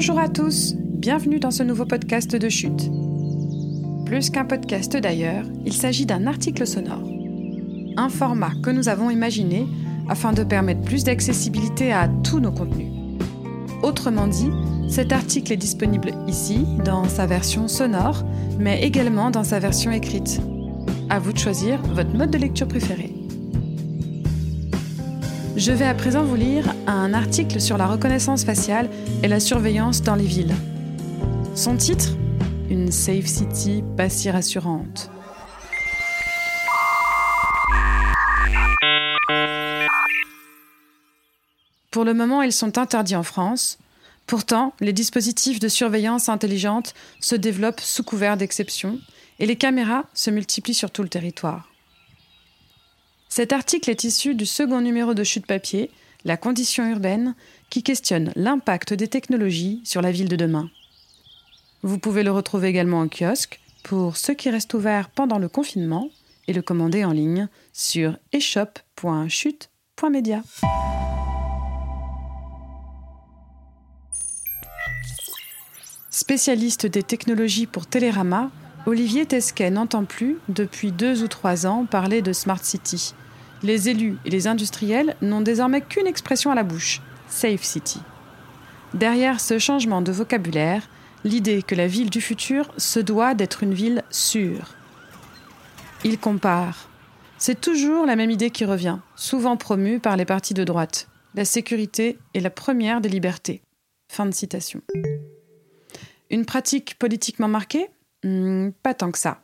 Bonjour à tous, bienvenue dans ce nouveau podcast de chute. Plus qu'un podcast d'ailleurs, il s'agit d'un article sonore. Un format que nous avons imaginé afin de permettre plus d'accessibilité à tous nos contenus. Autrement dit, cet article est disponible ici, dans sa version sonore, mais également dans sa version écrite. À vous de choisir votre mode de lecture préféré. Je vais à présent vous lire un article sur la reconnaissance faciale et la surveillance dans les villes. Son titre? Une Safe City pas si rassurante. Pour le moment, ils sont interdits en France. Pourtant, les dispositifs de surveillance intelligente se développent sous couvert d'exceptions et les caméras se multiplient sur tout le territoire. Cet article est issu du second numéro de Chute Papier, La condition urbaine, qui questionne l'impact des technologies sur la ville de demain. Vous pouvez le retrouver également en kiosque pour ceux qui restent ouverts pendant le confinement et le commander en ligne sur eshop.chute.media. Spécialiste des technologies pour Télérama, Olivier Tesquet n'entend plus, depuis deux ou trois ans, parler de Smart City. Les élus et les industriels n'ont désormais qu'une expression à la bouche Safe City. Derrière ce changement de vocabulaire, l'idée que la ville du futur se doit d'être une ville sûre. Il compare. C'est toujours la même idée qui revient, souvent promue par les partis de droite. La sécurité est la première des libertés. Fin de citation. Une pratique politiquement marquée? Hmm, Pas tant que ça.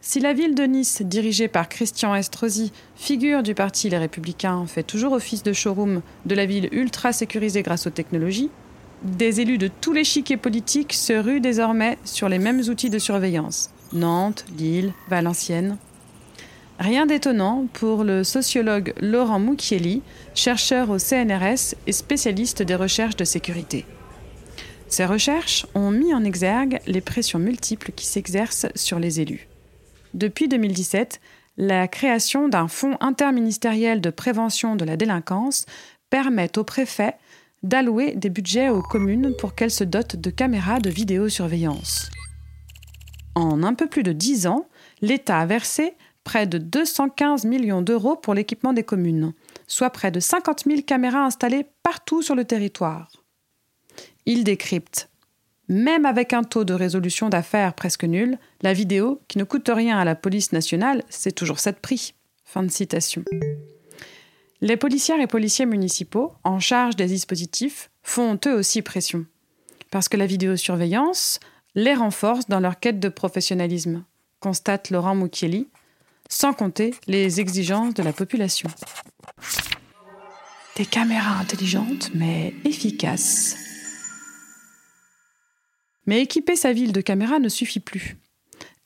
Si la ville de Nice, dirigée par Christian Estrosi, figure du parti Les Républicains, fait toujours office de showroom de la ville ultra sécurisée grâce aux technologies, des élus de tous les chiquets politiques se ruent désormais sur les mêmes outils de surveillance. Nantes, Lille, Valenciennes. Rien d'étonnant pour le sociologue Laurent Mucchielli, chercheur au CNRS et spécialiste des recherches de sécurité. Ces recherches ont mis en exergue les pressions multiples qui s'exercent sur les élus. Depuis 2017, la création d'un fonds interministériel de prévention de la délinquance permet aux préfets d'allouer des budgets aux communes pour qu'elles se dotent de caméras de vidéosurveillance. En un peu plus de 10 ans, l'État a versé près de 215 millions d'euros pour l'équipement des communes, soit près de 50 000 caméras installées partout sur le territoire. Il décrypte même avec un taux de résolution d'affaires presque nul, la vidéo, qui ne coûte rien à la police nationale, c'est toujours ça prix. Fin de citation. Les policières et policiers municipaux, en charge des dispositifs, font eux aussi pression. Parce que la vidéosurveillance les renforce dans leur quête de professionnalisme, constate Laurent Mucchielli, sans compter les exigences de la population. Des caméras intelligentes mais efficaces. Mais équiper sa ville de caméras ne suffit plus.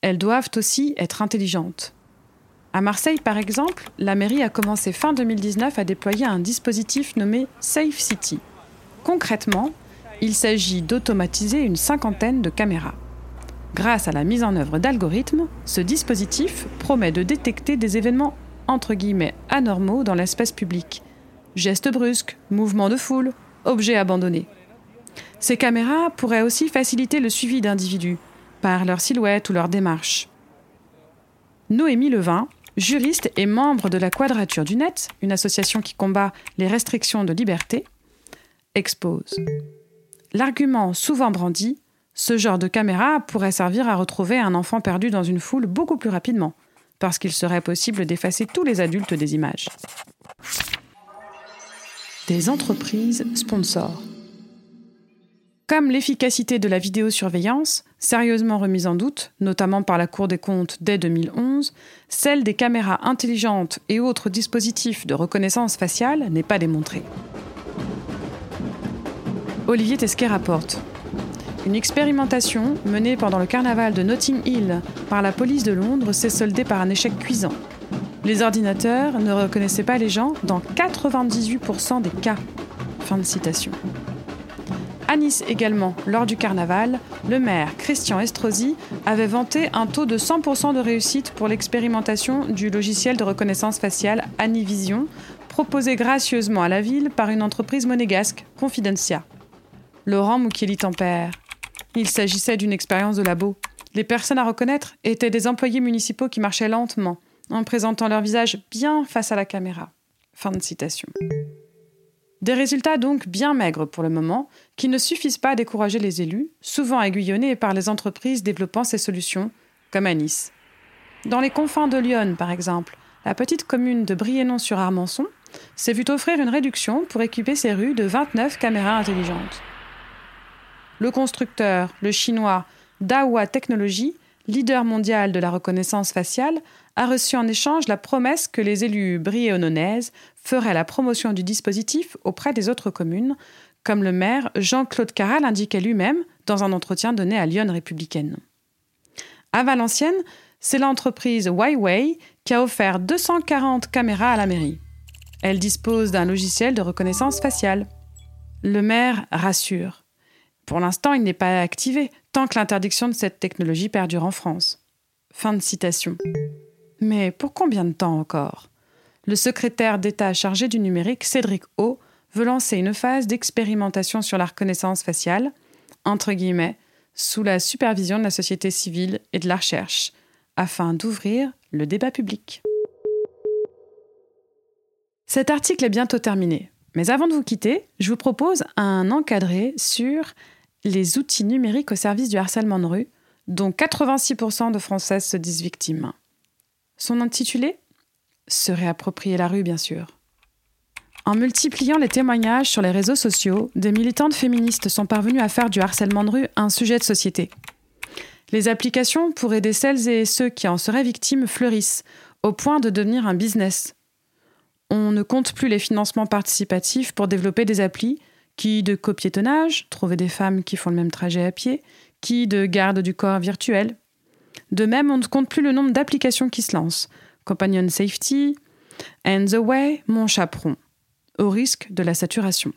Elles doivent aussi être intelligentes. À Marseille, par exemple, la mairie a commencé fin 2019 à déployer un dispositif nommé Safe City. Concrètement, il s'agit d'automatiser une cinquantaine de caméras. Grâce à la mise en œuvre d'algorithmes, ce dispositif promet de détecter des événements entre guillemets anormaux dans l'espace public. Gestes brusques, mouvements de foule, objets abandonnés. Ces caméras pourraient aussi faciliter le suivi d'individus, par leur silhouette ou leur démarche. Noémie Levin, juriste et membre de la Quadrature du Net, une association qui combat les restrictions de liberté, expose. L'argument souvent brandi, ce genre de caméra pourrait servir à retrouver un enfant perdu dans une foule beaucoup plus rapidement, parce qu'il serait possible d'effacer tous les adultes des images. Des entreprises sponsors. Comme l'efficacité de la vidéosurveillance, sérieusement remise en doute, notamment par la Cour des comptes dès 2011, celle des caméras intelligentes et autres dispositifs de reconnaissance faciale n'est pas démontrée. Olivier Tesquet rapporte Une expérimentation menée pendant le carnaval de Notting Hill par la police de Londres s'est soldée par un échec cuisant. Les ordinateurs ne reconnaissaient pas les gens dans 98% des cas. Fin de citation. À Nice également, lors du carnaval, le maire Christian Estrosi avait vanté un taux de 100% de réussite pour l'expérimentation du logiciel de reconnaissance faciale Anivision, proposé gracieusement à la ville par une entreprise monégasque, Confidencia. Laurent Mukieli-Tempère. Il s'agissait d'une expérience de labo. Les personnes à reconnaître étaient des employés municipaux qui marchaient lentement, en présentant leur visage bien face à la caméra. Fin de citation. Des résultats donc bien maigres pour le moment, qui ne suffisent pas à décourager les élus, souvent aiguillonnés par les entreprises développant ces solutions, comme à Nice. Dans les confins de Lyon, par exemple, la petite commune de Briennon-sur-Armançon s'est vue offrir une réduction pour équiper ses rues de 29 caméras intelligentes. Le constructeur, le chinois Dahua Technology, leader mondial de la reconnaissance faciale, a reçu en échange la promesse que les élus briéonnonaises feraient la promotion du dispositif auprès des autres communes, comme le maire Jean-Claude Carral l'indiquait lui-même dans un entretien donné à Lyon républicaine. À Valenciennes, c'est l'entreprise Huawei qui a offert 240 caméras à la mairie. Elle dispose d'un logiciel de reconnaissance faciale. Le maire rassure. Pour l'instant, il n'est pas activé tant que l'interdiction de cette technologie perdure en France. Fin de citation. Mais pour combien de temps encore? Le secrétaire d'État chargé du numérique, Cédric O, veut lancer une phase d'expérimentation sur la reconnaissance faciale, entre guillemets, sous la supervision de la société civile et de la recherche, afin d'ouvrir le débat public. Cet article est bientôt terminé, mais avant de vous quitter, je vous propose un encadré sur les outils numériques au service du harcèlement de rue, dont 86% de Françaises se disent victimes. Son intitulé? Se réapproprier la rue, bien sûr. En multipliant les témoignages sur les réseaux sociaux, des militantes féministes sont parvenues à faire du harcèlement de rue un sujet de société. Les applications pour aider celles et ceux qui en seraient victimes fleurissent, au point de devenir un business. On ne compte plus les financements participatifs pour développer des applis qui de copiétonnage, trouver des femmes qui font le même trajet à pied, qui de garde du corps virtuel. De même, on ne compte plus le nombre d'applications qui se lancent. Companion Safety, And the Way, Mon Chaperon, au risque de la saturation.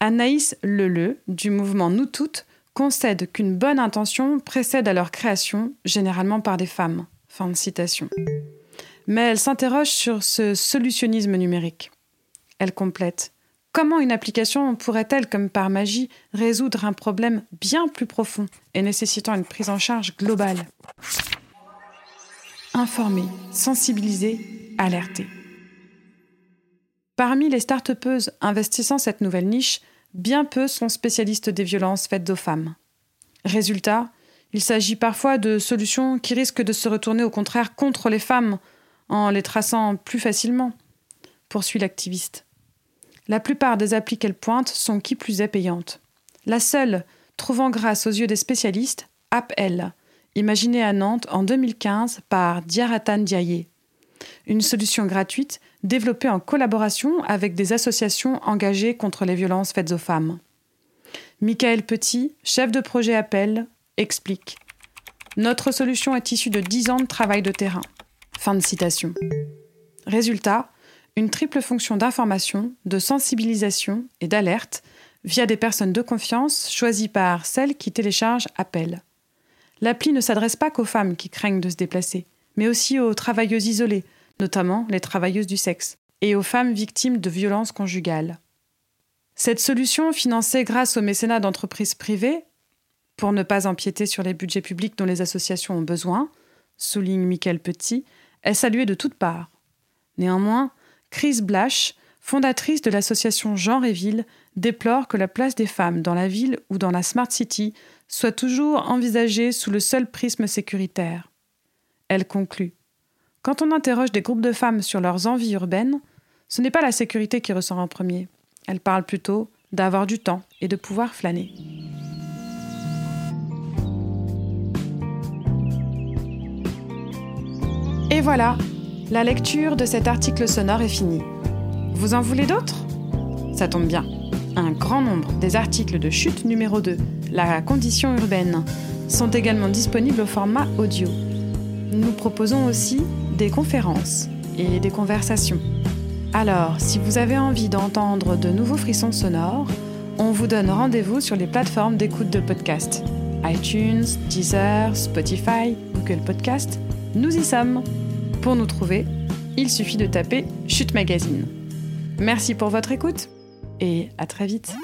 Anaïs Leleu, du mouvement Nous Toutes, concède qu'une bonne intention précède à leur création, généralement par des femmes. Fin de citation. Mais elle s'interroge sur ce solutionnisme numérique. Elle complète Comment une application pourrait-elle, comme par magie, résoudre un problème bien plus profond et nécessitant une prise en charge globale? Informer, sensibiliser, alerter. Parmi les start investissant cette nouvelle niche, bien peu sont spécialistes des violences faites aux femmes. Résultat, il s'agit parfois de solutions qui risquent de se retourner au contraire contre les femmes en les traçant plus facilement, poursuit l'activiste. La plupart des applis qu'elle pointe sont qui plus est payantes. La seule, trouvant grâce aux yeux des spécialistes, AppL, imaginée à Nantes en 2015 par Diaratan Diaye. Une solution gratuite développée en collaboration avec des associations engagées contre les violences faites aux femmes. Michael Petit, chef de projet Appel, explique Notre solution est issue de 10 ans de travail de terrain. Fin de citation. Résultat, une triple fonction d'information, de sensibilisation et d'alerte via des personnes de confiance choisies par celles qui téléchargent Appel. L'appli ne s'adresse pas qu'aux femmes qui craignent de se déplacer, mais aussi aux travailleuses isolées, notamment les travailleuses du sexe, et aux femmes victimes de violences conjugales. Cette solution, financée grâce au mécénat d'entreprises privées, pour ne pas empiéter sur les budgets publics dont les associations ont besoin, souligne Michael Petit, est saluée de toutes parts. Néanmoins, Chris Blash, fondatrice de l'association Genre et Ville, déplore que la place des femmes dans la ville ou dans la Smart City soit toujours envisagée sous le seul prisme sécuritaire. Elle conclut Quand on interroge des groupes de femmes sur leurs envies urbaines, ce n'est pas la sécurité qui ressort en premier. Elle parle plutôt d'avoir du temps et de pouvoir flâner. Et voilà, la lecture de cet article sonore est finie. Vous en voulez d'autres? Ça tombe bien. Un grand nombre des articles de chute numéro 2, La condition urbaine, sont également disponibles au format audio. Nous proposons aussi des conférences et des conversations. Alors, si vous avez envie d'entendre de nouveaux frissons sonores, on vous donne rendez-vous sur les plateformes d'écoute de podcast. iTunes, Deezer, Spotify, Google Podcast, nous y sommes. Pour nous trouver, il suffit de taper Chute Magazine. Merci pour votre écoute et à très vite.